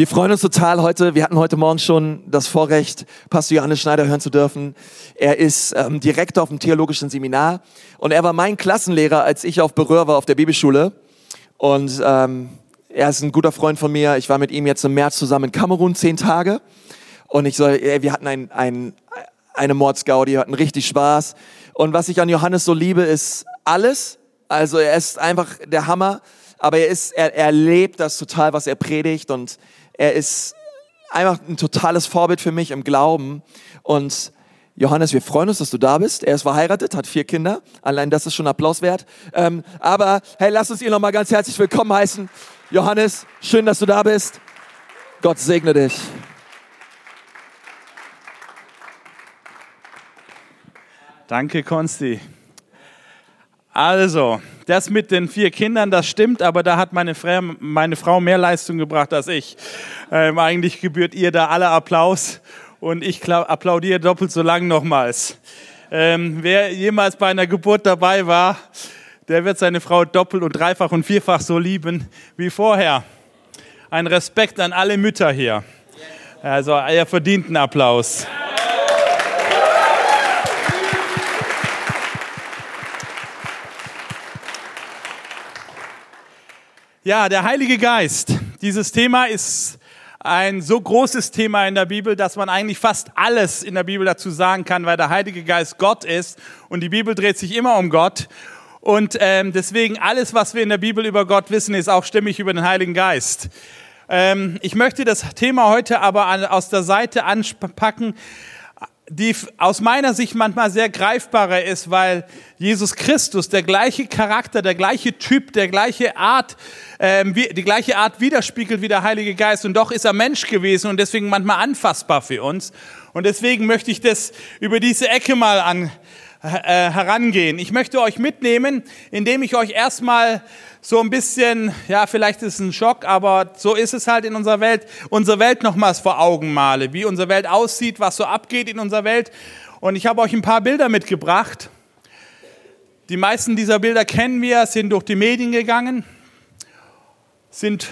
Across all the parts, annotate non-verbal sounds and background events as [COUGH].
Wir freuen uns total heute. Wir hatten heute Morgen schon das Vorrecht, Pastor Johannes Schneider hören zu dürfen. Er ist ähm, Direktor auf dem theologischen Seminar und er war mein Klassenlehrer, als ich auf Berühr war auf der Bibelschule. Und ähm, er ist ein guter Freund von mir. Ich war mit ihm jetzt im März zusammen in Kamerun zehn Tage und ich soll, ey, wir hatten ein, ein, eine Mordsgaudi, hatten richtig Spaß. Und was ich an Johannes so liebe, ist alles. Also er ist einfach der Hammer, aber er ist, er, er lebt das total, was er predigt und er ist einfach ein totales Vorbild für mich im Glauben. Und Johannes, wir freuen uns, dass du da bist. Er ist verheiratet, hat vier Kinder. Allein das ist schon Applaus wert. Ähm, aber hey, lass uns ihn nochmal ganz herzlich willkommen heißen. Johannes, schön, dass du da bist. Gott segne dich. Danke, Konsti. Also, das mit den vier Kindern, das stimmt, aber da hat meine, Frau, meine Frau mehr Leistung gebracht als ich. Ähm, eigentlich gebührt ihr da alle Applaus und ich applaudiere doppelt so lang nochmals. Ähm, wer jemals bei einer Geburt dabei war, der wird seine Frau doppelt und dreifach und vierfach so lieben wie vorher. Ein Respekt an alle Mütter hier. Also, ihr verdient einen Applaus. Ja, der Heilige Geist. Dieses Thema ist ein so großes Thema in der Bibel, dass man eigentlich fast alles in der Bibel dazu sagen kann, weil der Heilige Geist Gott ist und die Bibel dreht sich immer um Gott. Und ähm, deswegen alles, was wir in der Bibel über Gott wissen, ist auch stimmig über den Heiligen Geist. Ähm, ich möchte das Thema heute aber aus der Seite anpacken, die aus meiner Sicht manchmal sehr greifbarer ist, weil Jesus Christus der gleiche Charakter, der gleiche Typ, der gleiche Art, ähm, die gleiche Art widerspiegelt wie der Heilige Geist. Und doch ist er Mensch gewesen und deswegen manchmal anfassbar für uns. Und deswegen möchte ich das über diese Ecke mal an, herangehen. Ich möchte euch mitnehmen, indem ich euch erstmal so ein bisschen, ja, vielleicht ist es ein Schock, aber so ist es halt in unserer Welt, unsere Welt nochmals vor Augen male, wie unsere Welt aussieht, was so abgeht in unserer Welt. Und ich habe euch ein paar Bilder mitgebracht. Die meisten dieser Bilder kennen wir, sind durch die Medien gegangen, sind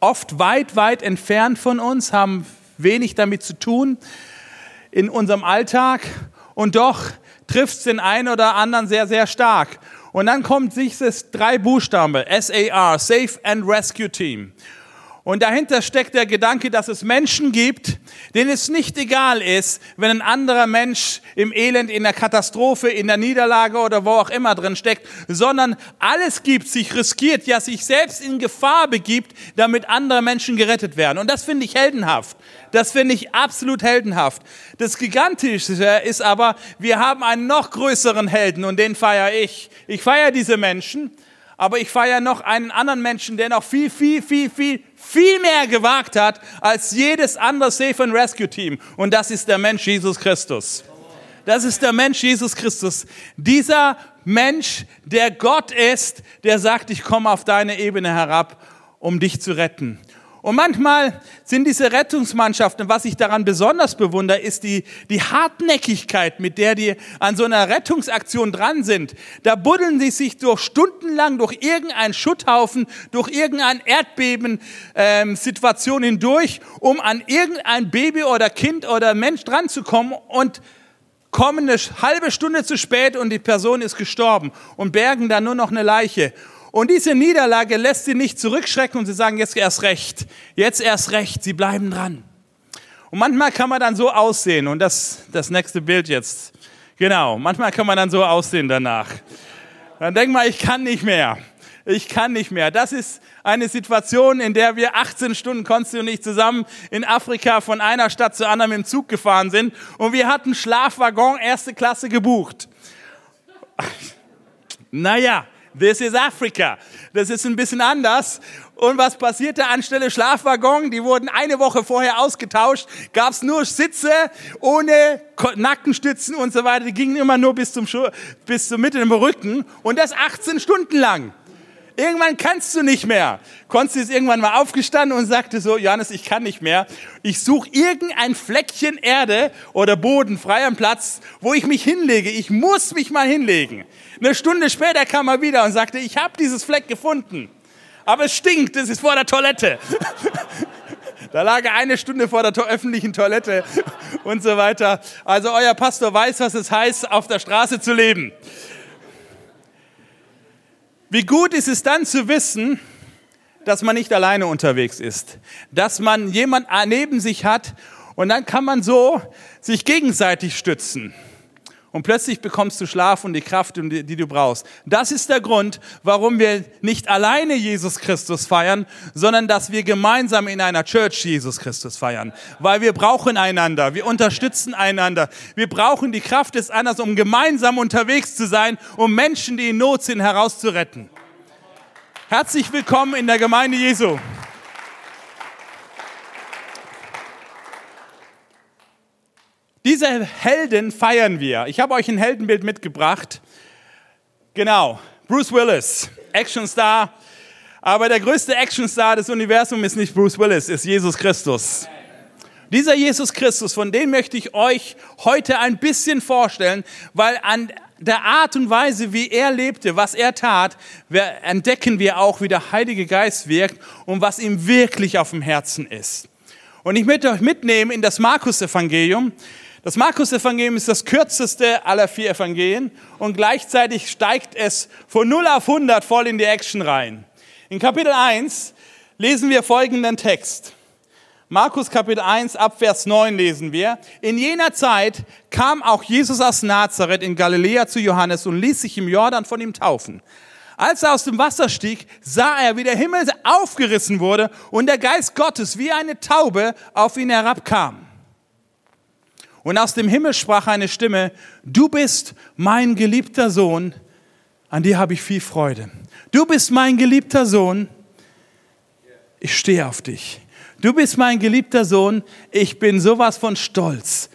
oft weit, weit entfernt von uns, haben wenig damit zu tun in unserem Alltag und doch trifft es den einen oder anderen sehr, sehr stark. Und dann kommt dieses drei Buchstaben, SAR, Safe and Rescue Team. Und dahinter steckt der Gedanke, dass es Menschen gibt, denen es nicht egal ist, wenn ein anderer Mensch im Elend, in der Katastrophe, in der Niederlage oder wo auch immer drin steckt, sondern alles gibt, sich riskiert, ja sich selbst in Gefahr begibt, damit andere Menschen gerettet werden. Und das finde ich heldenhaft. Das finde ich absolut heldenhaft. Das Gigantische ist aber, wir haben einen noch größeren Helden und den feiere ich. Ich feiere diese Menschen aber ich feiere noch einen anderen Menschen, der noch viel, viel, viel, viel, viel mehr gewagt hat als jedes andere Safe and Rescue Team. Und das ist der Mensch Jesus Christus. Das ist der Mensch Jesus Christus. Dieser Mensch, der Gott ist, der sagt, ich komme auf deine Ebene herab, um dich zu retten. Und manchmal sind diese Rettungsmannschaften, was ich daran besonders bewundere, ist die, die Hartnäckigkeit, mit der die an so einer Rettungsaktion dran sind. Da buddeln sie sich durch stundenlang durch irgendeinen Schutthaufen, durch irgendeine Erdbeben-Situation ähm, hindurch, um an irgendein Baby oder Kind oder Mensch dran zu kommen und kommen eine halbe Stunde zu spät und die Person ist gestorben und bergen dann nur noch eine Leiche. Und diese Niederlage lässt sie nicht zurückschrecken und sie sagen, jetzt erst recht, jetzt erst recht, sie bleiben dran. Und manchmal kann man dann so aussehen, und das, das nächste Bild jetzt, genau, manchmal kann man dann so aussehen danach. Dann denk mal, ich kann nicht mehr. Ich kann nicht mehr. Das ist eine Situation, in der wir 18 Stunden, Konsti und ich, zusammen in Afrika von einer Stadt zur anderen im Zug gefahren sind und wir hatten Schlafwaggon erste Klasse gebucht. [LAUGHS] Naja, This is Africa. Das ist ein bisschen anders. Und was passierte anstelle Schlafwaggon? Die wurden eine Woche vorher ausgetauscht. Gab's nur Sitze ohne Nackenstützen und so weiter. Die gingen immer nur bis zum, Schu bis zur Mitte im Rücken. Und das 18 Stunden lang. Irgendwann kannst du nicht mehr. Konsti ist irgendwann mal aufgestanden und sagte so, Johannes, ich kann nicht mehr. Ich suche irgendein Fleckchen Erde oder Boden, frei am Platz, wo ich mich hinlege. Ich muss mich mal hinlegen. Eine Stunde später kam er wieder und sagte, ich habe dieses Fleck gefunden. Aber es stinkt, es ist vor der Toilette. [LAUGHS] Da lag er eine Stunde vor der to öffentlichen Toilette [LAUGHS] und so weiter. Also euer Pastor weiß, was es heißt, auf der Straße zu leben. Wie gut ist es dann zu wissen, dass man nicht alleine unterwegs ist, dass man jemand neben sich hat und dann kann man so sich gegenseitig stützen. Und plötzlich bekommst du Schlaf und die Kraft, die, du brauchst. Das ist der Grund, warum wir nicht alleine Jesus Christus feiern, sondern dass wir gemeinsam in einer Church Jesus Christus feiern. Weil wir brauchen einander, wir unterstützen einander. Wir brauchen die Kraft des anderen, um gemeinsam unterwegs zu sein, um Menschen, die in Not sind, herauszuretten. Herzlich willkommen in der Gemeinde Jesu. Diese Helden feiern wir. Ich habe euch ein Heldenbild mitgebracht. Genau, Bruce Willis, Actionstar. Aber der größte Actionstar des Universums ist nicht Bruce Willis, ist Jesus Christus. Dieser Jesus Christus, von dem möchte ich euch heute ein bisschen vorstellen, weil an der Art und Weise, wie er lebte, was er tat, entdecken wir auch, wie der Heilige Geist wirkt und was ihm wirklich auf dem Herzen ist. Und ich möchte euch mitnehmen in das Markus-Evangelium. Das Markus-Evangelium ist das kürzeste aller vier Evangelien und gleichzeitig steigt es von 0 auf 100 voll in die Action rein. In Kapitel 1 lesen wir folgenden Text. Markus Kapitel 1 ab Vers 9 lesen wir. In jener Zeit kam auch Jesus aus Nazareth in Galiläa zu Johannes und ließ sich im Jordan von ihm taufen. Als er aus dem Wasser stieg, sah er, wie der Himmel aufgerissen wurde und der Geist Gottes wie eine Taube auf ihn herabkam. Und aus dem Himmel sprach eine Stimme, du bist mein geliebter Sohn, an dir habe ich viel Freude. Du bist mein geliebter Sohn, ich stehe auf dich. Du bist mein geliebter Sohn, ich bin sowas von stolz,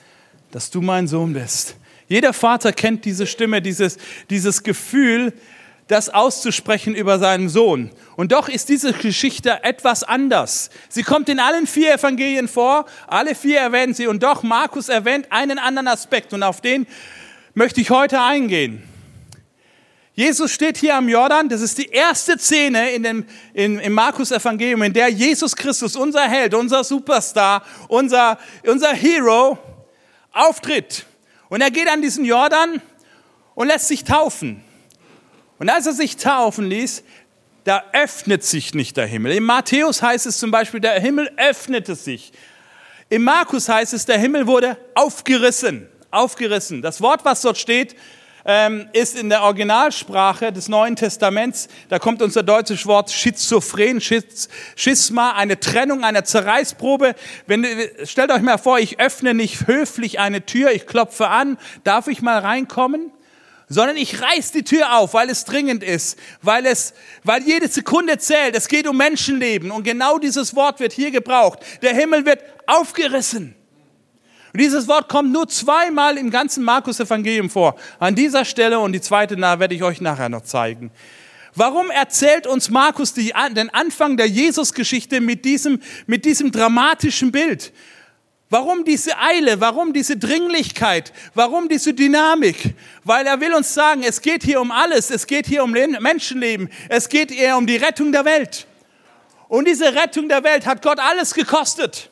dass du mein Sohn bist. Jeder Vater kennt diese Stimme, dieses, dieses Gefühl, das auszusprechen über seinen Sohn. Und doch ist diese Geschichte etwas anders. Sie kommt in allen vier Evangelien vor, alle vier erwähnen sie und doch Markus erwähnt einen anderen Aspekt und auf den möchte ich heute eingehen. Jesus steht hier am Jordan, das ist die erste Szene in dem, in, im Markus-Evangelium, in der Jesus Christus, unser Held, unser Superstar, unser, unser Hero, auftritt. Und er geht an diesen Jordan und lässt sich taufen. Und als er sich taufen ließ, da öffnet sich nicht der Himmel. Im Matthäus heißt es zum Beispiel, der Himmel öffnete sich. Im Markus heißt es, der Himmel wurde aufgerissen. Aufgerissen. Das Wort, was dort steht, ähm, ist in der Originalsprache des Neuen Testaments, da kommt unser deutsches Wort Schizophren, Schisma, eine Trennung, eine Zerreißprobe. Wenn, stellt euch mal vor, ich öffne nicht höflich eine Tür, ich klopfe an, darf ich mal reinkommen? Sondern ich reiß die Tür auf, weil es dringend ist, weil es, weil jede Sekunde zählt. Es geht um Menschenleben und genau dieses Wort wird hier gebraucht. Der Himmel wird aufgerissen. Und dieses Wort kommt nur zweimal im ganzen Markus-Evangelium vor. An dieser Stelle und die zweite na, werde ich euch nachher noch zeigen. Warum erzählt uns Markus die, den Anfang der Jesus-Geschichte mit diesem, mit diesem dramatischen Bild? Warum diese Eile? Warum diese Dringlichkeit? Warum diese Dynamik? Weil er will uns sagen, es geht hier um alles. Es geht hier um Menschenleben. Es geht eher um die Rettung der Welt. Und diese Rettung der Welt hat Gott alles gekostet.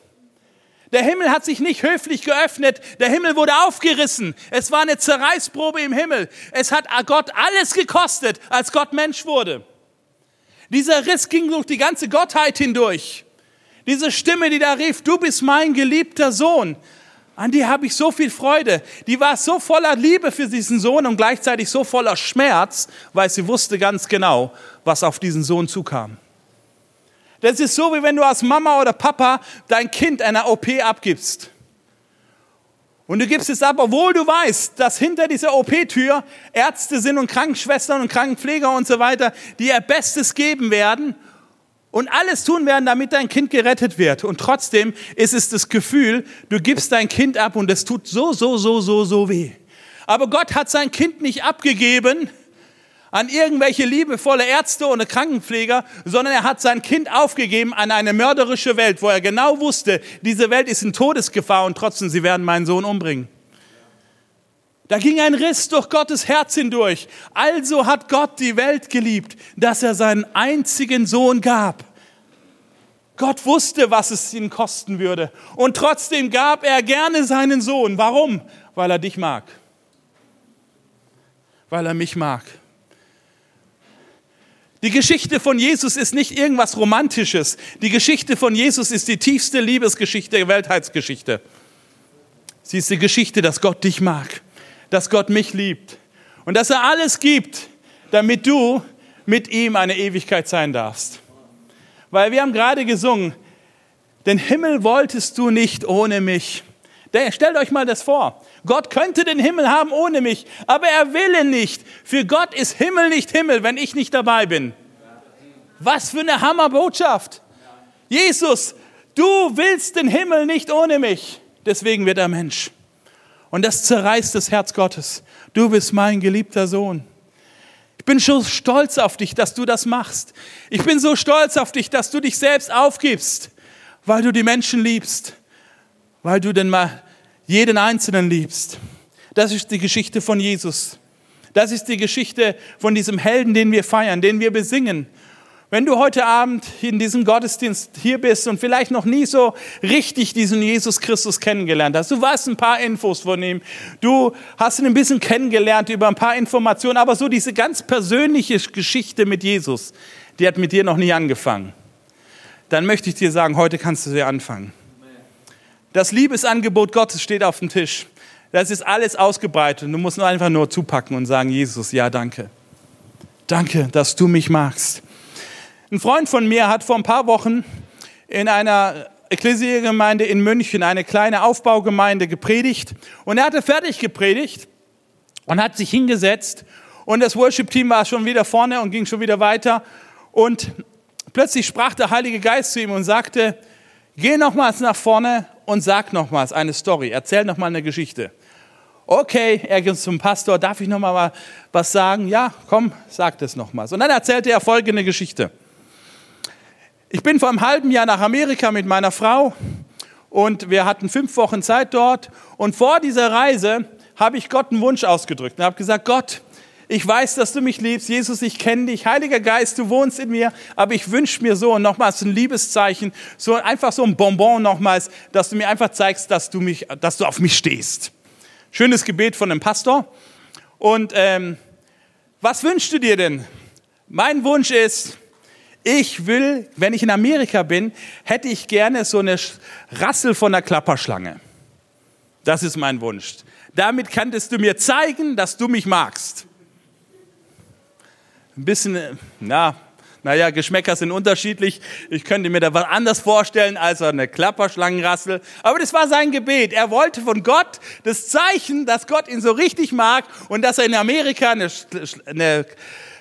Der Himmel hat sich nicht höflich geöffnet. Der Himmel wurde aufgerissen. Es war eine Zerreißprobe im Himmel. Es hat Gott alles gekostet, als Gott Mensch wurde. Dieser Riss ging durch die ganze Gottheit hindurch. Diese Stimme, die da rief, du bist mein geliebter Sohn, an die habe ich so viel Freude. Die war so voller Liebe für diesen Sohn und gleichzeitig so voller Schmerz, weil sie wusste ganz genau, was auf diesen Sohn zukam. Das ist so, wie wenn du als Mama oder Papa dein Kind einer OP abgibst. Und du gibst es ab, obwohl du weißt, dass hinter dieser OP-Tür Ärzte sind und Krankenschwestern und Krankenpfleger und so weiter, die ihr Bestes geben werden und alles tun werden, damit dein Kind gerettet wird. Und trotzdem ist es das Gefühl, du gibst dein Kind ab und es tut so, so, so, so, so weh. Aber Gott hat sein Kind nicht abgegeben an irgendwelche liebevolle Ärzte oder Krankenpfleger, sondern er hat sein Kind aufgegeben an eine mörderische Welt, wo er genau wusste, diese Welt ist in Todesgefahr und trotzdem, sie werden meinen Sohn umbringen. Da ging ein Riss durch Gottes Herz hindurch. Also hat Gott die Welt geliebt, dass er seinen einzigen Sohn gab. Gott wusste, was es ihn kosten würde. Und trotzdem gab er gerne seinen Sohn. Warum? Weil er dich mag. Weil er mich mag. Die Geschichte von Jesus ist nicht irgendwas Romantisches. Die Geschichte von Jesus ist die tiefste Liebesgeschichte der Weltheitsgeschichte. Sie ist die Geschichte, dass Gott dich mag, dass Gott mich liebt und dass er alles gibt, damit du mit ihm eine Ewigkeit sein darfst. Weil wir haben gerade gesungen, den Himmel wolltest du nicht ohne mich. Stellt euch mal das vor. Gott könnte den Himmel haben ohne mich, aber er will ihn nicht. Für Gott ist Himmel nicht Himmel, wenn ich nicht dabei bin. Was für eine Hammerbotschaft. Jesus, du willst den Himmel nicht ohne mich. Deswegen wird er Mensch. Und das zerreißt das Herz Gottes. Du bist mein geliebter Sohn. Ich bin so stolz auf dich, dass du das machst. Ich bin so stolz auf dich, dass du dich selbst aufgibst, weil du die Menschen liebst, weil du den mal jeden Einzelnen liebst. Das ist die Geschichte von Jesus. Das ist die Geschichte von diesem Helden, den wir feiern, den wir besingen. Wenn du heute Abend in diesem Gottesdienst hier bist und vielleicht noch nie so richtig diesen Jesus Christus kennengelernt hast, du weißt ein paar Infos von ihm, du hast ihn ein bisschen kennengelernt über ein paar Informationen, aber so diese ganz persönliche Geschichte mit Jesus, die hat mit dir noch nie angefangen. Dann möchte ich dir sagen, heute kannst du sie anfangen. Das Liebesangebot Gottes steht auf dem Tisch. Das ist alles ausgebreitet. Du musst nur einfach nur zupacken und sagen, Jesus, ja, danke. Danke, dass du mich magst. Ein Freund von mir hat vor ein paar Wochen in einer Ekklesialgemeinde in München, eine kleine Aufbaugemeinde, gepredigt. Und er hatte fertig gepredigt und hat sich hingesetzt. Und das Worship-Team war schon wieder vorne und ging schon wieder weiter. Und plötzlich sprach der Heilige Geist zu ihm und sagte, geh nochmals nach vorne und sag nochmals eine Story, erzähl nochmal eine Geschichte. Okay, er geht zum Pastor, darf ich nochmal was sagen? Ja, komm, sag das nochmals. Und dann erzählte er folgende Geschichte. Ich bin vor einem halben Jahr nach Amerika mit meiner Frau und wir hatten fünf Wochen Zeit dort. Und vor dieser Reise habe ich Gott einen Wunsch ausgedrückt und habe gesagt, Gott, ich weiß, dass du mich liebst. Jesus, ich kenne dich. Heiliger Geist, du wohnst in mir. Aber ich wünsche mir so nochmals ein Liebeszeichen, so einfach so ein Bonbon nochmals, dass du mir einfach zeigst, dass du, mich, dass du auf mich stehst. Schönes Gebet von einem Pastor. Und ähm, was wünschst du dir denn? Mein Wunsch ist, ich will, wenn ich in Amerika bin, hätte ich gerne so eine Rassel von der Klapperschlange. Das ist mein Wunsch. Damit könntest du mir zeigen, dass du mich magst. Ein bisschen, na, naja, Geschmäcker sind unterschiedlich. Ich könnte mir da was anders vorstellen als eine Klapperschlangenrassel. Aber das war sein Gebet. Er wollte von Gott das Zeichen, dass Gott ihn so richtig mag und dass er in Amerika eine, eine,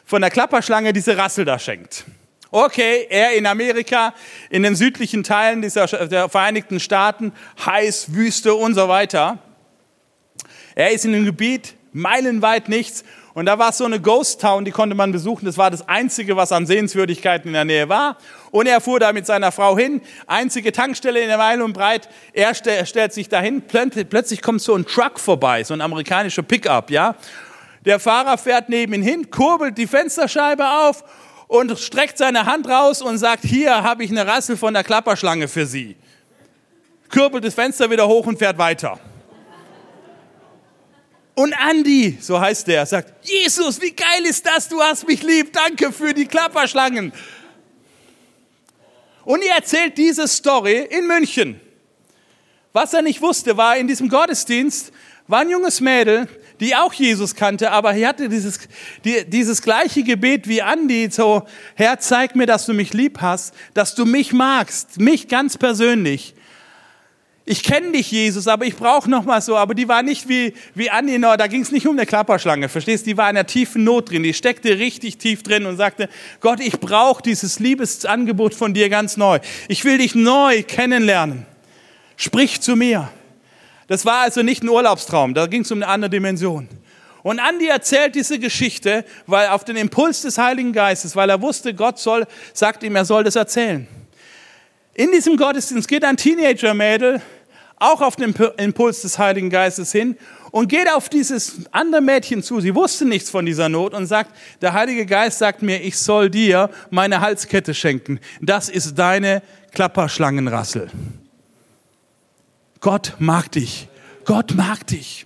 von der Klapperschlange diese Rassel da schenkt. Okay, er in Amerika, in den südlichen Teilen dieser, der Vereinigten Staaten, heiß, Wüste und so weiter. Er ist in einem Gebiet, meilenweit nichts. Und da war so eine Ghost Town, die konnte man besuchen. Das war das Einzige, was an Sehenswürdigkeiten in der Nähe war. Und er fuhr da mit seiner Frau hin. Einzige Tankstelle in der Meile und breit. Er stellt sich dahin. Plötzlich kommt so ein Truck vorbei, so ein amerikanischer Pickup, ja. Der Fahrer fährt neben ihn hin, kurbelt die Fensterscheibe auf und streckt seine Hand raus und sagt, hier habe ich eine Rassel von der Klapperschlange für Sie. Kürbelt das Fenster wieder hoch und fährt weiter. Und Andy, so heißt der, sagt, Jesus, wie geil ist das, du hast mich lieb, danke für die Klapperschlangen. Und er erzählt diese Story in München. Was er nicht wusste, war in diesem Gottesdienst, war ein junges Mädel, die auch Jesus kannte, aber er hatte dieses, die, dieses gleiche Gebet wie Andi, so, Herr, zeig mir, dass du mich lieb hast, dass du mich magst, mich ganz persönlich. Ich kenne dich, Jesus, aber ich brauche noch mal so. Aber die war nicht wie, wie Andi, no, da ging es nicht um eine Klapperschlange, verstehst? Die war in einer tiefen Not drin, die steckte richtig tief drin und sagte, Gott, ich brauche dieses Liebesangebot von dir ganz neu. Ich will dich neu kennenlernen. Sprich zu mir. Das war also nicht ein Urlaubstraum, da ging es um eine andere Dimension. Und Andi erzählt diese Geschichte, weil auf den Impuls des Heiligen Geistes, weil er wusste, Gott soll, sagt ihm, er soll das erzählen. In diesem Gottesdienst geht ein Teenager-Mädel auch auf den Impuls des Heiligen Geistes hin und geht auf dieses andere Mädchen zu. Sie wusste nichts von dieser Not und sagt, der Heilige Geist sagt mir, ich soll dir meine Halskette schenken. Das ist deine Klapperschlangenrassel. Gott mag dich. Gott mag dich.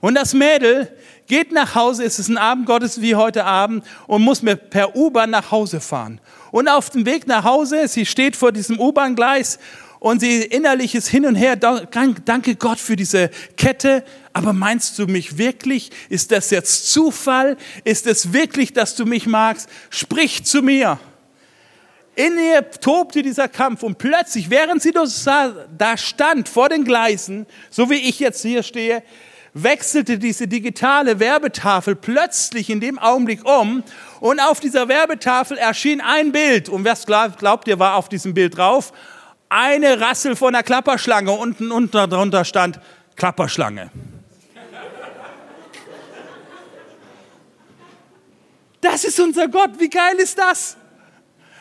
Und das Mädel geht nach Hause, es ist ein Abend Gottes wie heute Abend und muss mir per U-Bahn nach Hause fahren. Und auf dem Weg nach Hause, sie steht vor diesem U-Bahn-Gleis und sie innerlich ist hin und her, danke Gott für diese Kette, aber meinst du mich wirklich? Ist das jetzt Zufall? Ist es wirklich, dass du mich magst? Sprich zu mir. In ihr tobte dieser Kampf und plötzlich, während sie da stand vor den Gleisen, so wie ich jetzt hier stehe, wechselte diese digitale Werbetafel plötzlich in dem Augenblick um und auf dieser Werbetafel erschien ein Bild. Und was glaubt ihr, war auf diesem Bild drauf? Eine Rassel von einer Klapperschlange. Unten, unten drunter stand Klapperschlange. Das ist unser Gott. Wie geil ist das?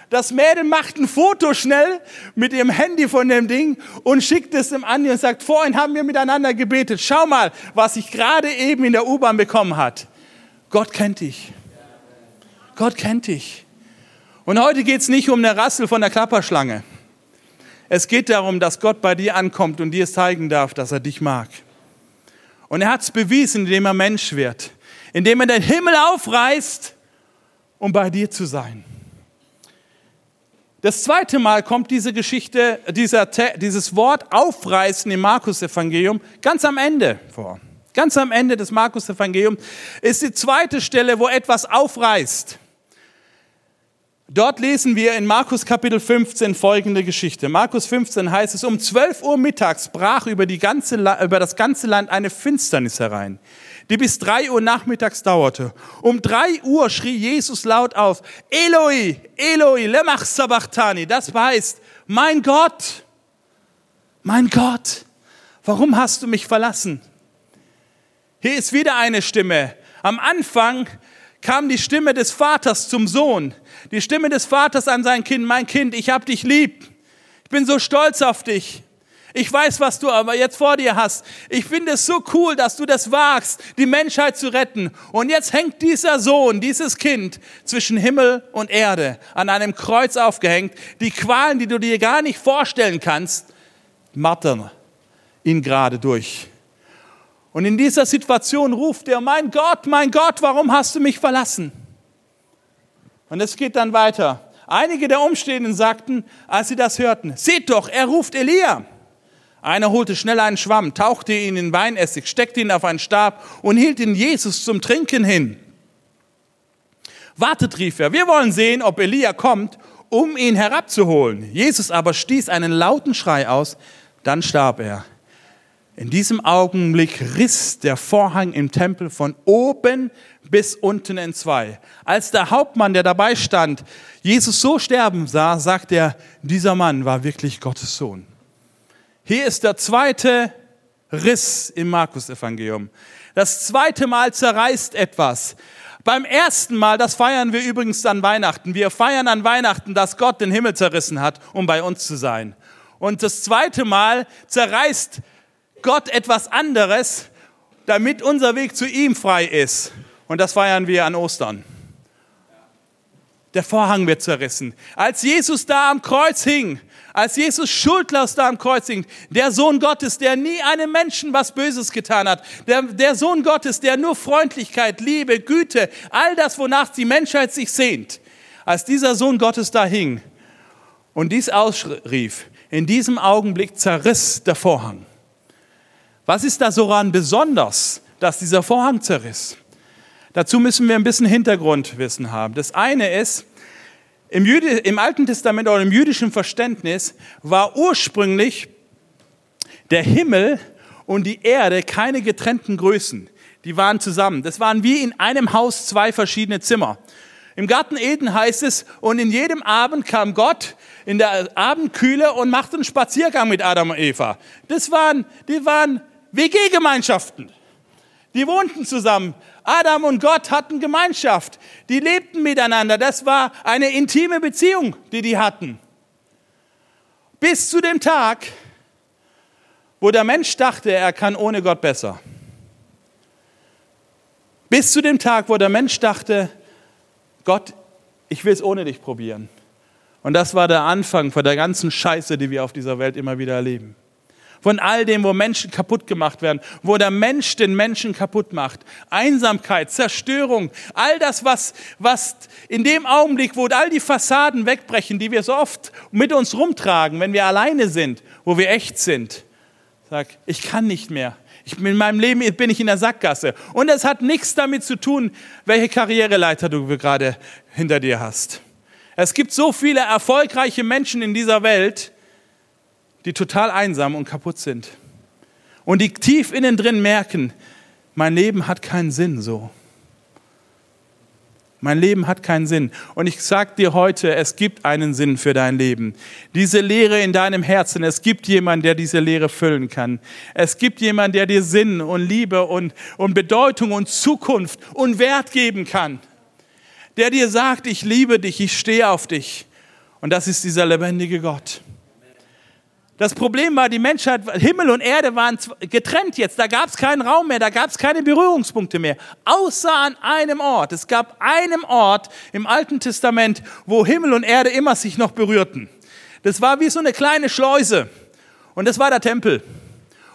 Das Mädel macht ein Foto schnell mit ihrem Handy von dem Ding und schickt es dem Andi und sagt, vorhin haben wir miteinander gebetet. Schau mal, was ich gerade eben in der U-Bahn bekommen hat. Gott kennt dich. Gott kennt dich. Und heute geht es nicht um eine Rassel von der Klapperschlange. Es geht darum, dass Gott bei dir ankommt und dir zeigen darf, dass er dich mag. Und er hat es bewiesen, indem er Mensch wird, indem er den Himmel aufreißt, um bei dir zu sein. Das zweite Mal kommt diese Geschichte, dieser, dieses Wort aufreißen im Markus-Evangelium ganz am Ende vor. Ganz am Ende des Markus-Evangeliums ist die zweite Stelle, wo etwas aufreißt. Dort lesen wir in Markus Kapitel 15 folgende Geschichte. Markus 15 heißt es, um 12 Uhr mittags brach über, ganze, über das ganze Land eine Finsternis herein die bis drei Uhr nachmittags dauerte. Um drei Uhr schrie Jesus laut auf, Eloi, Eloi, lemach sabachthani. Das heißt, mein Gott, mein Gott, warum hast du mich verlassen? Hier ist wieder eine Stimme. Am Anfang kam die Stimme des Vaters zum Sohn. Die Stimme des Vaters an sein Kind, mein Kind, ich hab dich lieb. Ich bin so stolz auf dich. Ich weiß, was du aber jetzt vor dir hast. Ich finde es so cool, dass du das wagst, die Menschheit zu retten. Und jetzt hängt dieser Sohn, dieses Kind zwischen Himmel und Erde an einem Kreuz aufgehängt. Die Qualen, die du dir gar nicht vorstellen kannst, martern ihn gerade durch. Und in dieser Situation ruft er, mein Gott, mein Gott, warum hast du mich verlassen? Und es geht dann weiter. Einige der Umstehenden sagten, als sie das hörten, seht doch, er ruft Elia. Einer holte schnell einen Schwamm, tauchte ihn in Weinessig, steckte ihn auf einen Stab und hielt ihn Jesus zum Trinken hin. Wartet, rief er, wir wollen sehen, ob Elia kommt, um ihn herabzuholen. Jesus aber stieß einen lauten Schrei aus, dann starb er. In diesem Augenblick riss der Vorhang im Tempel von oben bis unten in zwei. Als der Hauptmann, der dabei stand, Jesus so sterben sah, sagt er, dieser Mann war wirklich Gottes Sohn. Hier ist der zweite Riss im Markus-Evangelium. Das zweite Mal zerreißt etwas. Beim ersten Mal, das feiern wir übrigens an Weihnachten. Wir feiern an Weihnachten, dass Gott den Himmel zerrissen hat, um bei uns zu sein. Und das zweite Mal zerreißt Gott etwas anderes, damit unser Weg zu ihm frei ist. Und das feiern wir an Ostern. Der Vorhang wird zerrissen. Als Jesus da am Kreuz hing, als Jesus schuldlos da am Kreuz hing, der Sohn Gottes, der nie einem Menschen was Böses getan hat, der, der Sohn Gottes, der nur Freundlichkeit, Liebe, Güte, all das, wonach die Menschheit sich sehnt, als dieser Sohn Gottes da hing und dies ausrief, in diesem Augenblick zerriss der Vorhang. Was ist da so ran besonders, dass dieser Vorhang zerriss? Dazu müssen wir ein bisschen Hintergrundwissen haben. Das eine ist, im, Jüdi Im Alten Testament oder im jüdischen Verständnis war ursprünglich der Himmel und die Erde keine getrennten Größen. Die waren zusammen. Das waren wie in einem Haus zwei verschiedene Zimmer. Im Garten Eden heißt es, und in jedem Abend kam Gott in der Abendkühle und machte einen Spaziergang mit Adam und Eva. Das waren, die waren WG-Gemeinschaften. Die wohnten zusammen. Adam und Gott hatten Gemeinschaft. Die lebten miteinander. Das war eine intime Beziehung, die die hatten. Bis zu dem Tag, wo der Mensch dachte, er kann ohne Gott besser. Bis zu dem Tag, wo der Mensch dachte, Gott, ich will es ohne dich probieren. Und das war der Anfang von der ganzen Scheiße, die wir auf dieser Welt immer wieder erleben. Von all dem, wo Menschen kaputt gemacht werden, wo der Mensch den Menschen kaputt macht. Einsamkeit, Zerstörung, all das, was, was in dem Augenblick, wo all die Fassaden wegbrechen, die wir so oft mit uns rumtragen, wenn wir alleine sind, wo wir echt sind. Sag, ich kann nicht mehr. Ich, in meinem Leben bin ich in der Sackgasse. Und es hat nichts damit zu tun, welche Karriereleiter du gerade hinter dir hast. Es gibt so viele erfolgreiche Menschen in dieser Welt, die total einsam und kaputt sind. Und die tief innen drin merken, mein Leben hat keinen Sinn so. Mein Leben hat keinen Sinn. Und ich sage dir heute, es gibt einen Sinn für dein Leben. Diese Leere in deinem Herzen, es gibt jemanden, der diese Leere füllen kann. Es gibt jemanden, der dir Sinn und Liebe und, und Bedeutung und Zukunft und Wert geben kann. Der dir sagt, ich liebe dich, ich stehe auf dich. Und das ist dieser lebendige Gott. Das Problem war, die Menschheit, Himmel und Erde waren getrennt jetzt. Da gab es keinen Raum mehr, da gab es keine Berührungspunkte mehr. Außer an einem Ort. Es gab einen Ort im Alten Testament, wo Himmel und Erde immer sich noch berührten. Das war wie so eine kleine Schleuse. Und das war der Tempel.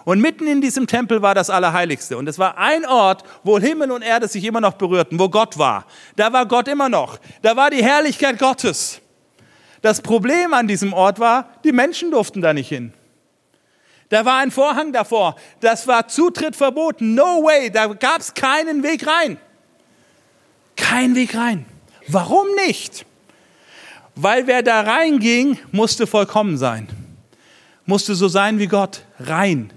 Und mitten in diesem Tempel war das Allerheiligste. Und es war ein Ort, wo Himmel und Erde sich immer noch berührten, wo Gott war. Da war Gott immer noch. Da war die Herrlichkeit Gottes. Das Problem an diesem Ort war, die Menschen durften da nicht hin. Da war ein Vorhang davor. Das war Zutritt verboten. No way. Da gab es keinen Weg rein. Kein Weg rein. Warum nicht? Weil wer da reinging, musste vollkommen sein. Musste so sein wie Gott. Rein.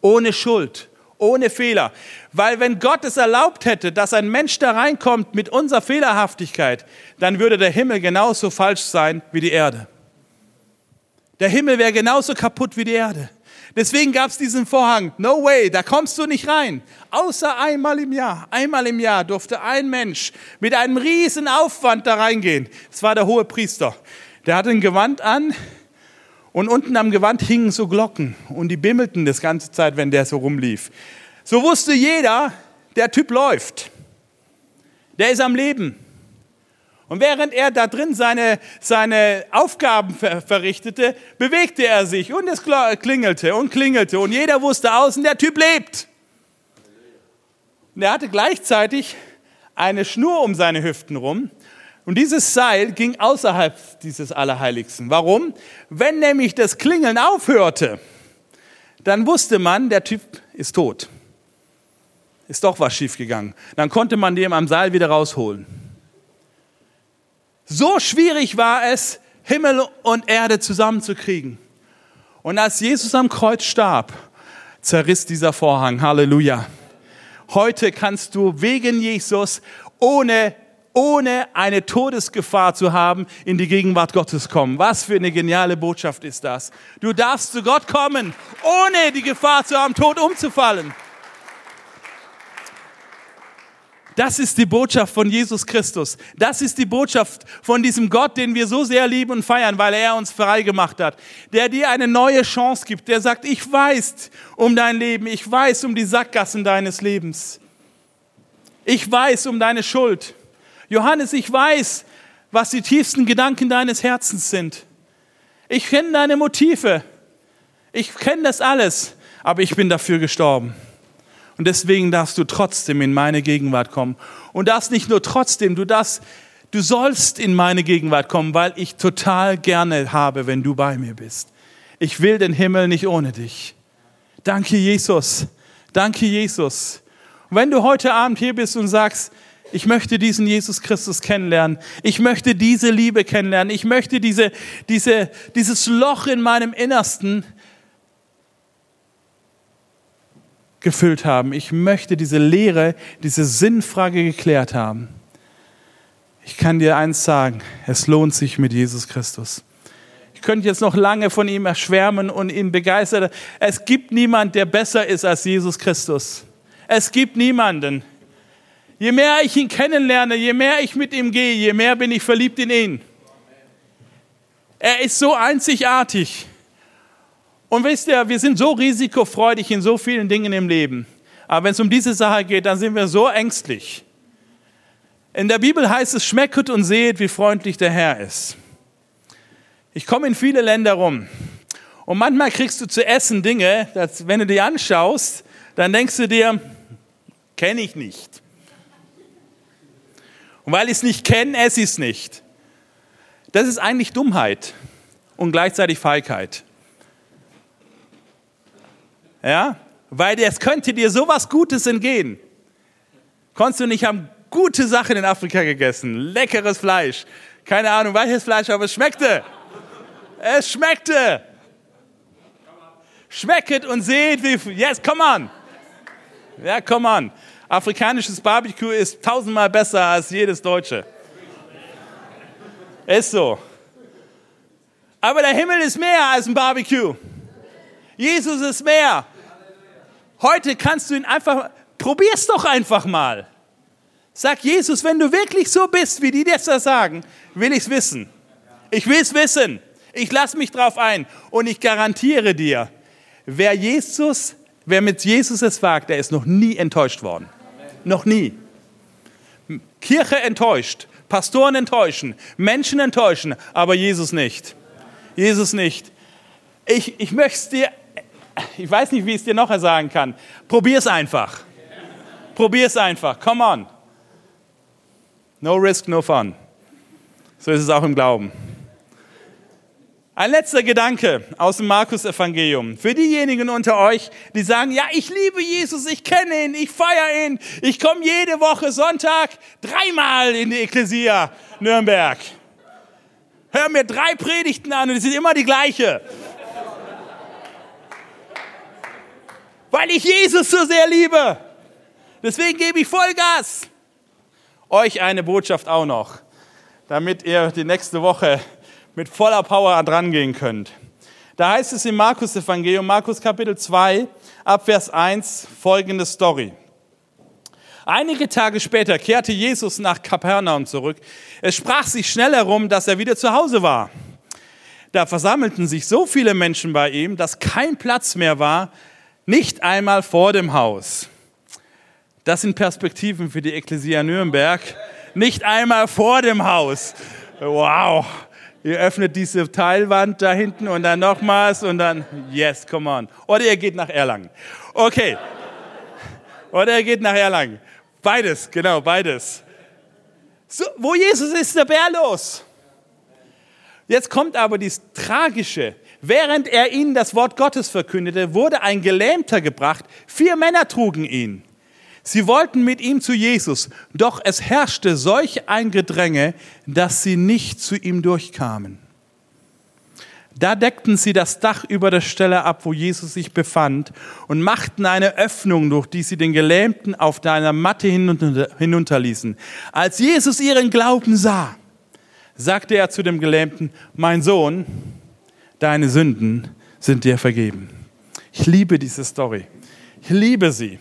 Ohne Schuld ohne Fehler. Weil wenn Gott es erlaubt hätte, dass ein Mensch da reinkommt mit unserer Fehlerhaftigkeit, dann würde der Himmel genauso falsch sein wie die Erde. Der Himmel wäre genauso kaputt wie die Erde. Deswegen gab es diesen Vorhang. No way, da kommst du nicht rein. Außer einmal im Jahr. Einmal im Jahr durfte ein Mensch mit einem riesen Aufwand da reingehen. Es war der hohe Priester. Der hatte ein Gewand an, und unten am Gewand hingen so Glocken und die bimmelten das ganze Zeit, wenn der so rumlief. So wusste jeder, der Typ läuft. Der ist am Leben. Und während er da drin seine, seine Aufgaben ver verrichtete, bewegte er sich und es klingelte und klingelte und jeder wusste außen, der Typ lebt. Und er hatte gleichzeitig eine Schnur um seine Hüften rum und dieses Seil ging außerhalb dieses Allerheiligsten. Warum? Wenn nämlich das Klingeln aufhörte, dann wusste man, der Typ ist tot. Ist doch was schiefgegangen. Dann konnte man den am Seil wieder rausholen. So schwierig war es, Himmel und Erde zusammenzukriegen. Und als Jesus am Kreuz starb, zerriss dieser Vorhang. Halleluja. Heute kannst du wegen Jesus ohne ohne eine Todesgefahr zu haben, in die Gegenwart Gottes kommen. Was für eine geniale Botschaft ist das. Du darfst zu Gott kommen, ohne die Gefahr zu haben, tot umzufallen. Das ist die Botschaft von Jesus Christus. Das ist die Botschaft von diesem Gott, den wir so sehr lieben und feiern, weil er uns frei gemacht hat. Der dir eine neue Chance gibt. Der sagt, ich weiß um dein Leben. Ich weiß um die Sackgassen deines Lebens. Ich weiß um deine Schuld. Johannes, ich weiß, was die tiefsten Gedanken deines Herzens sind. Ich kenne deine Motive. Ich kenne das alles, aber ich bin dafür gestorben. Und deswegen darfst du trotzdem in meine Gegenwart kommen. Und darfst nicht nur trotzdem, du darfst, du sollst in meine Gegenwart kommen, weil ich total gerne habe, wenn du bei mir bist. Ich will den Himmel nicht ohne dich. Danke, Jesus. Danke, Jesus. Und wenn du heute Abend hier bist und sagst, ich möchte diesen Jesus Christus kennenlernen. Ich möchte diese Liebe kennenlernen. Ich möchte diese, diese, dieses Loch in meinem Innersten gefüllt haben. Ich möchte diese Lehre, diese Sinnfrage geklärt haben. Ich kann dir eins sagen, es lohnt sich mit Jesus Christus. Ich könnte jetzt noch lange von ihm erschwärmen und ihn begeistern. Es gibt niemand, der besser ist als Jesus Christus. Es gibt niemanden. Je mehr ich ihn kennenlerne, je mehr ich mit ihm gehe, je mehr bin ich verliebt in ihn. Er ist so einzigartig. Und wisst ihr, wir sind so risikofreudig in so vielen Dingen im Leben. Aber wenn es um diese Sache geht, dann sind wir so ängstlich. In der Bibel heißt es, schmecket und seht, wie freundlich der Herr ist. Ich komme in viele Länder rum. Und manchmal kriegst du zu essen Dinge, dass, wenn du die anschaust, dann denkst du dir, kenne ich nicht. Und weil ich es nicht kenne, esse ich es nicht. Das ist eigentlich Dummheit und gleichzeitig Feigheit. Ja? Weil es könnte dir sowas Gutes entgehen. Konntest du nicht haben gute Sachen in Afrika gegessen, leckeres Fleisch. Keine Ahnung, welches Fleisch, aber es schmeckte. Es schmeckte. Schmecket und seht, wie. Yes, come on. Ja, come on. Afrikanisches Barbecue ist tausendmal besser als jedes deutsche. Ist so. Aber der Himmel ist mehr als ein Barbecue. Jesus ist mehr. Heute kannst du ihn einfach, probier's doch einfach mal. Sag Jesus, wenn du wirklich so bist, wie die das da sagen, will ich's wissen. Ich will's wissen. Ich lasse mich drauf ein. Und ich garantiere dir, wer Jesus, wer mit Jesus es wagt, der ist noch nie enttäuscht worden. Noch nie. Kirche enttäuscht, Pastoren enttäuschen, Menschen enttäuschen, aber Jesus nicht. Jesus nicht. Ich, ich möchte es dir ich weiß nicht, wie ich es dir noch sagen kann. Probier es einfach. Probier es einfach. Come on. No risk, no fun. So ist es auch im Glauben. Ein letzter Gedanke aus dem Markus-Evangelium. Für diejenigen unter euch, die sagen, ja, ich liebe Jesus, ich kenne ihn, ich feiere ihn, ich komme jede Woche Sonntag dreimal in die Ekklesia Nürnberg. Hör mir drei Predigten an und es sind immer die gleiche. weil ich Jesus so sehr liebe. Deswegen gebe ich Vollgas. Euch eine Botschaft auch noch, damit ihr die nächste Woche mit voller Power dran gehen könnt. Da heißt es im Markus Evangelium, Markus Kapitel 2, Abvers 1, folgende Story. Einige Tage später kehrte Jesus nach Kapernaum zurück. Es sprach sich schnell herum, dass er wieder zu Hause war. Da versammelten sich so viele Menschen bei ihm, dass kein Platz mehr war, nicht einmal vor dem Haus. Das sind Perspektiven für die Ekklesia Nürnberg. Nicht einmal vor dem Haus. Wow. Ihr öffnet diese Teilwand da hinten und dann nochmals und dann, yes, come on. Oder ihr geht nach Erlangen. Okay. Oder ihr geht nach Erlangen. Beides, genau, beides. So, wo Jesus ist, der Bär los. Jetzt kommt aber dieses Tragische. Während er ihnen das Wort Gottes verkündete, wurde ein Gelähmter gebracht. Vier Männer trugen ihn. Sie wollten mit ihm zu Jesus, doch es herrschte solch ein Gedränge, dass sie nicht zu ihm durchkamen. Da deckten sie das Dach über der Stelle ab, wo Jesus sich befand, und machten eine Öffnung, durch die sie den Gelähmten auf deiner Matte hinunterließen. Als Jesus ihren Glauben sah, sagte er zu dem Gelähmten, mein Sohn, deine Sünden sind dir vergeben. Ich liebe diese Story. Ich liebe sie,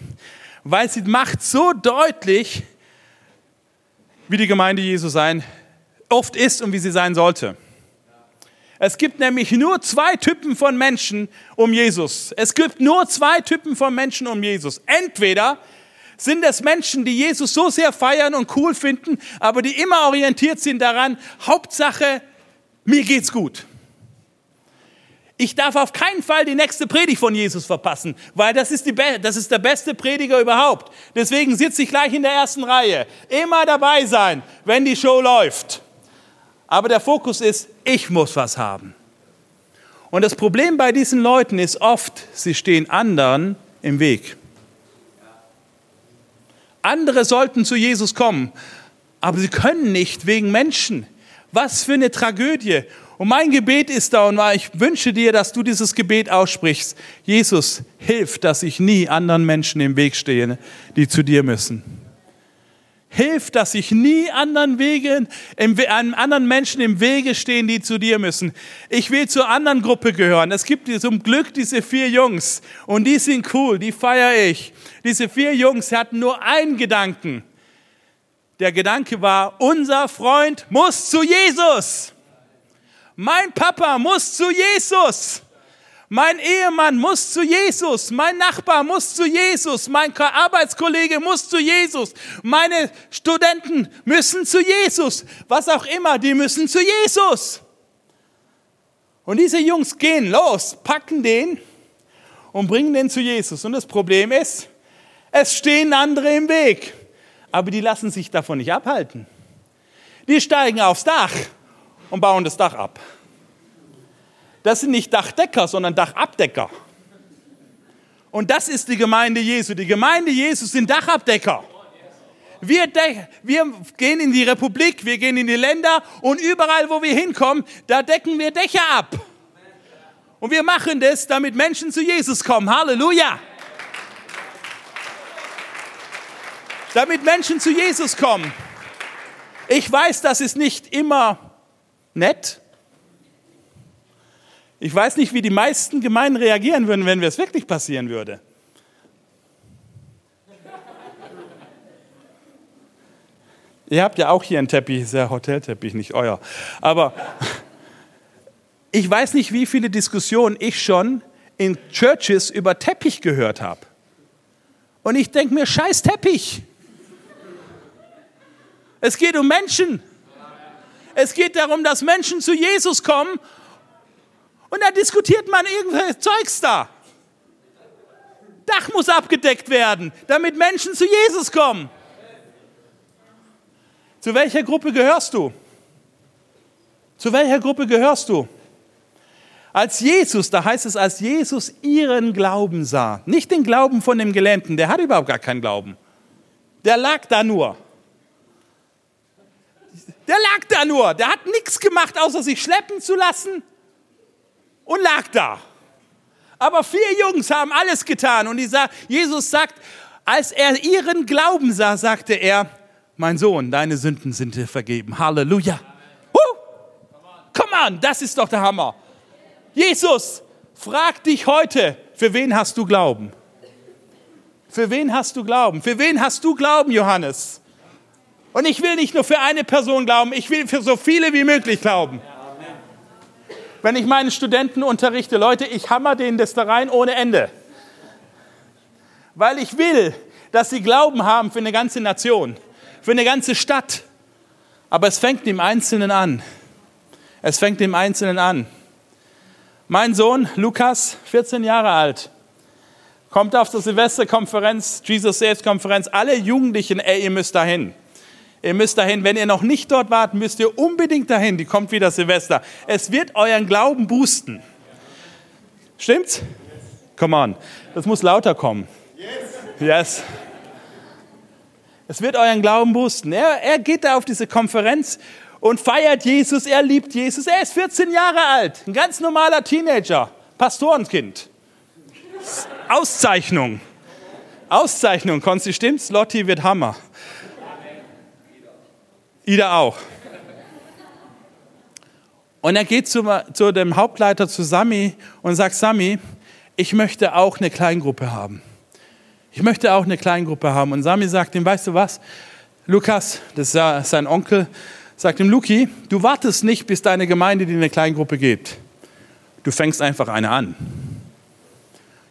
weil sie macht so deutlich, wie die Gemeinde Jesu sein oft ist und wie sie sein sollte. Es gibt nämlich nur zwei Typen von Menschen um Jesus. Es gibt nur zwei Typen von Menschen um Jesus. Entweder sind es Menschen, die Jesus so sehr feiern und cool finden, aber die immer orientiert sind daran, Hauptsache, mir geht's gut. Ich darf auf keinen Fall die nächste Predigt von Jesus verpassen, weil das ist, die, das ist der beste Prediger überhaupt. Deswegen sitze ich gleich in der ersten Reihe. Immer dabei sein, wenn die Show läuft. Aber der Fokus ist, ich muss was haben. Und das Problem bei diesen Leuten ist oft, sie stehen anderen im Weg. Andere sollten zu Jesus kommen, aber sie können nicht wegen Menschen. Was für eine Tragödie. Und mein Gebet ist da und ich wünsche dir, dass du dieses Gebet aussprichst. Jesus, hilf, dass ich nie anderen Menschen im Weg stehe, die zu dir müssen. Hilf, dass ich nie anderen Wegen, anderen Menschen im Wege stehen, die zu dir müssen. Ich will zur anderen Gruppe gehören. Es gibt zum Glück diese vier Jungs und die sind cool, die feiere ich. Diese vier Jungs hatten nur einen Gedanken. Der Gedanke war, unser Freund muss zu Jesus. Mein Papa muss zu Jesus. Mein Ehemann muss zu Jesus, mein Nachbar muss zu Jesus, mein Arbeitskollege muss zu Jesus, meine Studenten müssen zu Jesus, was auch immer, die müssen zu Jesus. Und diese Jungs gehen los, packen den und bringen den zu Jesus. Und das Problem ist, es stehen andere im Weg, aber die lassen sich davon nicht abhalten. Die steigen aufs Dach und bauen das Dach ab. Das sind nicht Dachdecker, sondern Dachabdecker. Und das ist die Gemeinde Jesu. Die Gemeinde Jesu sind Dachabdecker. Wir, wir, gehen in die Republik, wir gehen in die Länder und überall, wo wir hinkommen, da decken wir Dächer ab. Und wir machen das, damit Menschen zu Jesus kommen. Halleluja! Damit Menschen zu Jesus kommen. Ich weiß, das ist nicht immer nett. Ich weiß nicht, wie die meisten Gemeinden reagieren würden, wenn es wirklich passieren würde. Ihr habt ja auch hier einen Teppich, ist ja Hotelteppich, nicht euer. Aber [LAUGHS] ich weiß nicht, wie viele Diskussionen ich schon in Churches über Teppich gehört habe. Und ich denke mir, scheiß Teppich. Es geht um Menschen. Es geht darum, dass Menschen zu Jesus kommen und da diskutiert man irgendwelches Zeugs da. Dach muss abgedeckt werden, damit Menschen zu Jesus kommen. Zu welcher Gruppe gehörst du? Zu welcher Gruppe gehörst du? Als Jesus, da heißt es, als Jesus ihren Glauben sah, nicht den Glauben von dem Gelähmten, der hat überhaupt gar keinen Glauben. Der lag da nur. Der lag da nur. Der hat nichts gemacht, außer sich schleppen zu lassen und lag da. Aber vier Jungs haben alles getan und Jesus sagt, als er ihren Glauben sah, sagte er, mein Sohn, deine Sünden sind dir vergeben. Halleluja. Huh. Come on, das ist doch der Hammer. Jesus, frag dich heute, für wen hast du Glauben? Für wen hast du Glauben? Für wen hast du Glauben, Johannes? Und ich will nicht nur für eine Person glauben, ich will für so viele wie möglich glauben wenn ich meine Studenten unterrichte, Leute, ich hammer denen das da rein ohne Ende. Weil ich will, dass sie Glauben haben für eine ganze Nation, für eine ganze Stadt. Aber es fängt im Einzelnen an. Es fängt im Einzelnen an. Mein Sohn Lukas, 14 Jahre alt, kommt auf der Silvesterkonferenz, Jesus Saves Konferenz. Alle Jugendlichen, ey, ihr müsst dahin. Ihr müsst dahin. Wenn ihr noch nicht dort wart, müsst ihr unbedingt dahin. Die kommt wieder Silvester. Es wird euren Glauben boosten. Stimmt's? Come on. Das muss lauter kommen. Yes. Es wird euren Glauben boosten. Er, er geht da auf diese Konferenz und feiert Jesus. Er liebt Jesus. Er ist 14 Jahre alt. Ein ganz normaler Teenager. Pastorenkind. Auszeichnung. Auszeichnung. Konsti, stimmt's? Lotti wird Hammer. Ida auch. Und er geht zu, zu dem Hauptleiter, zu Sami, und sagt, Sami, ich möchte auch eine Kleingruppe haben. Ich möchte auch eine Kleingruppe haben. Und Sami sagt ihm, weißt du was, Lukas, das ist sein Onkel, sagt ihm, Luki, du wartest nicht, bis deine Gemeinde dir eine Kleingruppe gibt. Du fängst einfach eine an.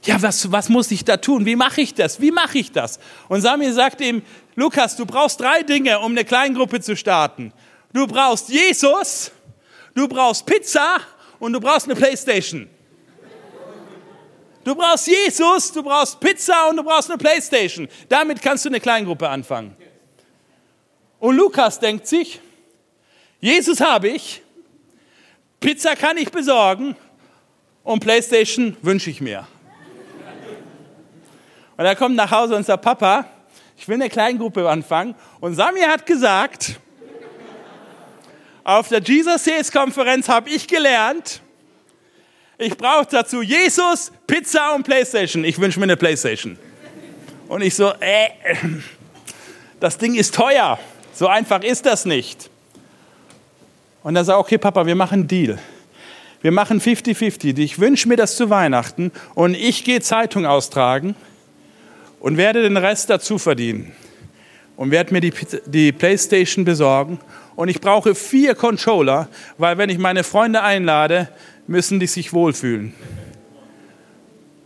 Ja, was, was muss ich da tun? Wie mache ich das? Wie mache ich das? Und Sami sagt ihm, Lukas, du brauchst drei Dinge, um eine Kleingruppe zu starten. Du brauchst Jesus, du brauchst Pizza und du brauchst eine Playstation. Du brauchst Jesus, du brauchst Pizza und du brauchst eine Playstation. Damit kannst du eine Kleingruppe anfangen. Und Lukas denkt sich, Jesus habe ich, Pizza kann ich besorgen und Playstation wünsche ich mir. Und er kommt nach Hause und sagt, Papa, ich will eine Kleingruppe anfangen. Und Sami hat gesagt, auf der Jesus Sales Konferenz habe ich gelernt, ich brauche dazu Jesus, Pizza und Playstation. Ich wünsche mir eine Playstation. Und ich so, äh, das Ding ist teuer. So einfach ist das nicht. Und er sagt, okay, Papa, wir machen einen Deal. Wir machen 50-50. Ich wünsche mir das zu Weihnachten und ich gehe Zeitung austragen und werde den Rest dazu verdienen und werde mir die, die Playstation besorgen. Und ich brauche vier Controller, weil wenn ich meine Freunde einlade, müssen die sich wohlfühlen.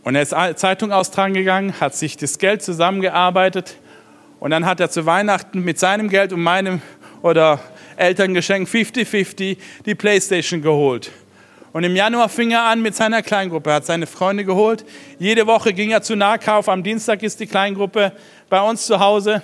Und er ist Zeitung austragen gegangen, hat sich das Geld zusammengearbeitet und dann hat er zu Weihnachten mit seinem Geld und meinem oder Elterngeschenk 50-50 die Playstation geholt. Und im Januar fing er an mit seiner Kleingruppe, er hat seine Freunde geholt. Jede Woche ging er zu Nahkauf. Am Dienstag ist die Kleingruppe bei uns zu Hause.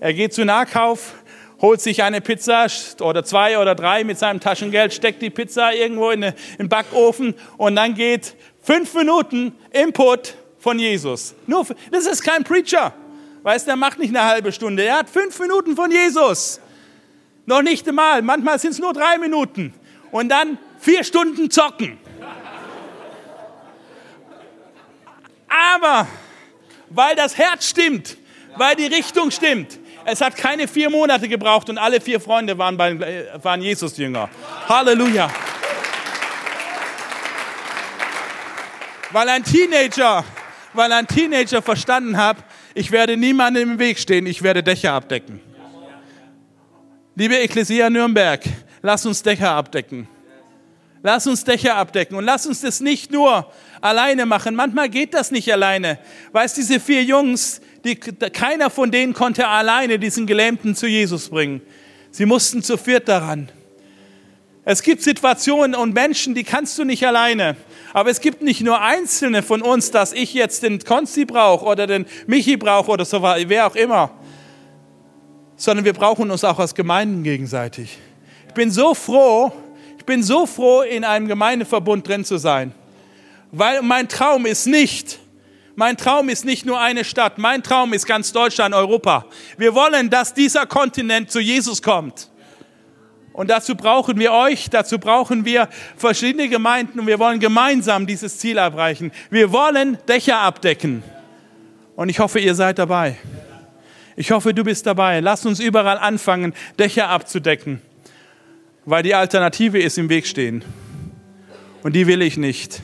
Er geht zu Nahkauf, holt sich eine Pizza oder zwei oder drei mit seinem Taschengeld, steckt die Pizza irgendwo in den Backofen und dann geht fünf Minuten Input von Jesus. Nur, das ist kein Preacher. Weißt du, der macht nicht eine halbe Stunde. Er hat fünf Minuten von Jesus. Noch nicht einmal. Manchmal sind es nur drei Minuten. Und dann vier Stunden zocken. Aber weil das Herz stimmt, weil die Richtung stimmt, es hat keine vier Monate gebraucht und alle vier Freunde waren, bei, äh, waren Jesus-Jünger. Halleluja. Weil ein Teenager, weil ein Teenager verstanden hat, ich werde niemandem im Weg stehen, ich werde Dächer abdecken. Liebe Ecclesia Nürnberg, lass uns Dächer abdecken. Lass uns Dächer abdecken und lass uns das nicht nur alleine machen. Manchmal geht das nicht alleine. Weißt diese vier Jungs, die, keiner von denen konnte alleine diesen Gelähmten zu Jesus bringen. Sie mussten zu viert daran. Es gibt Situationen und Menschen, die kannst du nicht alleine. Aber es gibt nicht nur Einzelne von uns, dass ich jetzt den Konzi brauche oder den Michi brauche oder so, wer auch immer, sondern wir brauchen uns auch als Gemeinden gegenseitig. Ich bin so froh, bin so froh, in einem Gemeindeverbund drin zu sein, weil mein Traum ist nicht, mein Traum ist nicht nur eine Stadt, mein Traum ist ganz Deutschland, Europa. Wir wollen, dass dieser Kontinent zu Jesus kommt. Und dazu brauchen wir euch, dazu brauchen wir verschiedene Gemeinden und wir wollen gemeinsam dieses Ziel erreichen. Wir wollen Dächer abdecken. Und ich hoffe, ihr seid dabei. Ich hoffe, du bist dabei. Lass uns überall anfangen, Dächer abzudecken weil die Alternative ist im Weg stehen. Und die will ich nicht.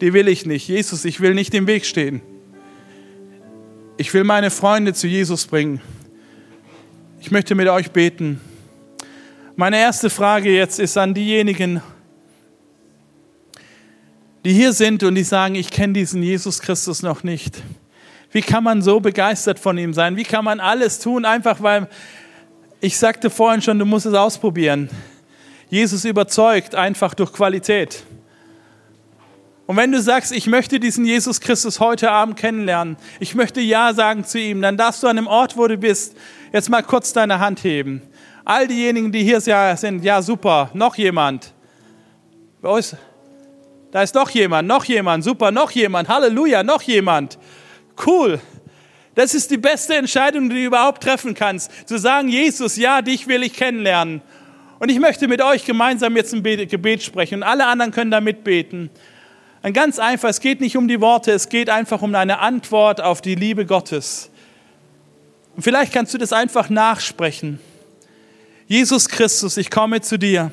Die will ich nicht. Jesus, ich will nicht im Weg stehen. Ich will meine Freunde zu Jesus bringen. Ich möchte mit euch beten. Meine erste Frage jetzt ist an diejenigen, die hier sind und die sagen, ich kenne diesen Jesus Christus noch nicht. Wie kann man so begeistert von ihm sein? Wie kann man alles tun, einfach weil ich sagte vorhin schon, du musst es ausprobieren. Jesus überzeugt einfach durch Qualität. Und wenn du sagst, ich möchte diesen Jesus Christus heute Abend kennenlernen, ich möchte Ja sagen zu ihm, dann darfst du an dem Ort, wo du bist, jetzt mal kurz deine Hand heben. All diejenigen, die hier sind, ja super, noch jemand. Da ist noch jemand, noch jemand, super, noch jemand, Halleluja, noch jemand. Cool. Das ist die beste Entscheidung, die du überhaupt treffen kannst. Zu sagen, Jesus, ja, dich will ich kennenlernen. Und ich möchte mit euch gemeinsam jetzt ein Gebet sprechen und alle anderen können da mitbeten. Ein ganz einfach, es geht nicht um die Worte, es geht einfach um eine Antwort auf die Liebe Gottes. Und vielleicht kannst du das einfach nachsprechen. Jesus Christus, ich komme zu dir.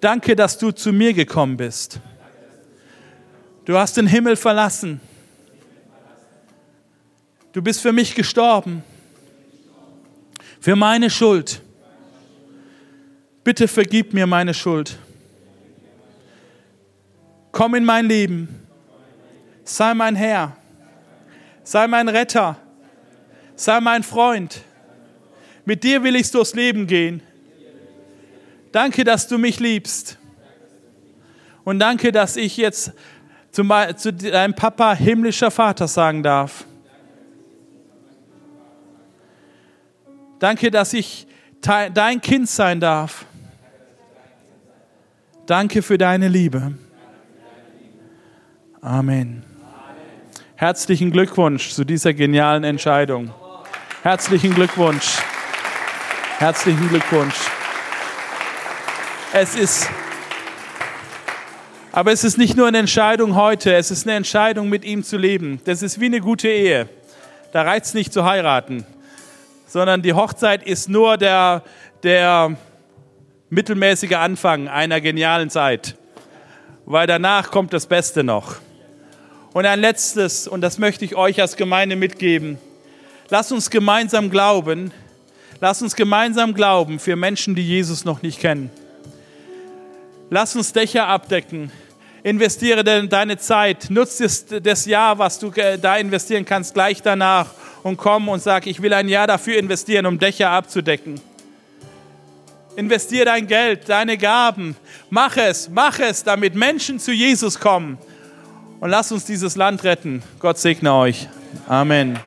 Danke, dass du zu mir gekommen bist. Du hast den Himmel verlassen. Du bist für mich gestorben. Für meine Schuld. Bitte vergib mir meine Schuld. Komm in mein Leben. Sei mein Herr. Sei mein Retter. Sei mein Freund. Mit dir will ich durchs Leben gehen. Danke, dass du mich liebst. Und danke, dass ich jetzt zu deinem Papa himmlischer Vater sagen darf. Danke, dass ich dein Kind sein darf. Danke für deine Liebe. Amen. Herzlichen Glückwunsch zu dieser genialen Entscheidung. Herzlichen Glückwunsch. Herzlichen Glückwunsch. Es ist, aber es ist nicht nur eine Entscheidung heute, es ist eine Entscheidung, mit ihm zu leben. Das ist wie eine gute Ehe. Da reizt es nicht zu heiraten, sondern die Hochzeit ist nur der, der mittelmäßige Anfang einer genialen Zeit, weil danach kommt das Beste noch. Und ein letztes, und das möchte ich euch als Gemeinde mitgeben, lasst uns gemeinsam glauben, lasst uns gemeinsam glauben für Menschen, die Jesus noch nicht kennen. Lasst uns Dächer abdecken investiere de- deine Zeit, nutze das, das Jahr, was du äh, da investieren kannst, gleich danach und komm und sag, ich will ein Jahr dafür investieren, um Dächer abzudecken. Investiere dein Geld, deine Gaben. Mach es, mach es, damit Menschen zu Jesus kommen. Und lass uns dieses Land retten. Gott segne euch. Amen.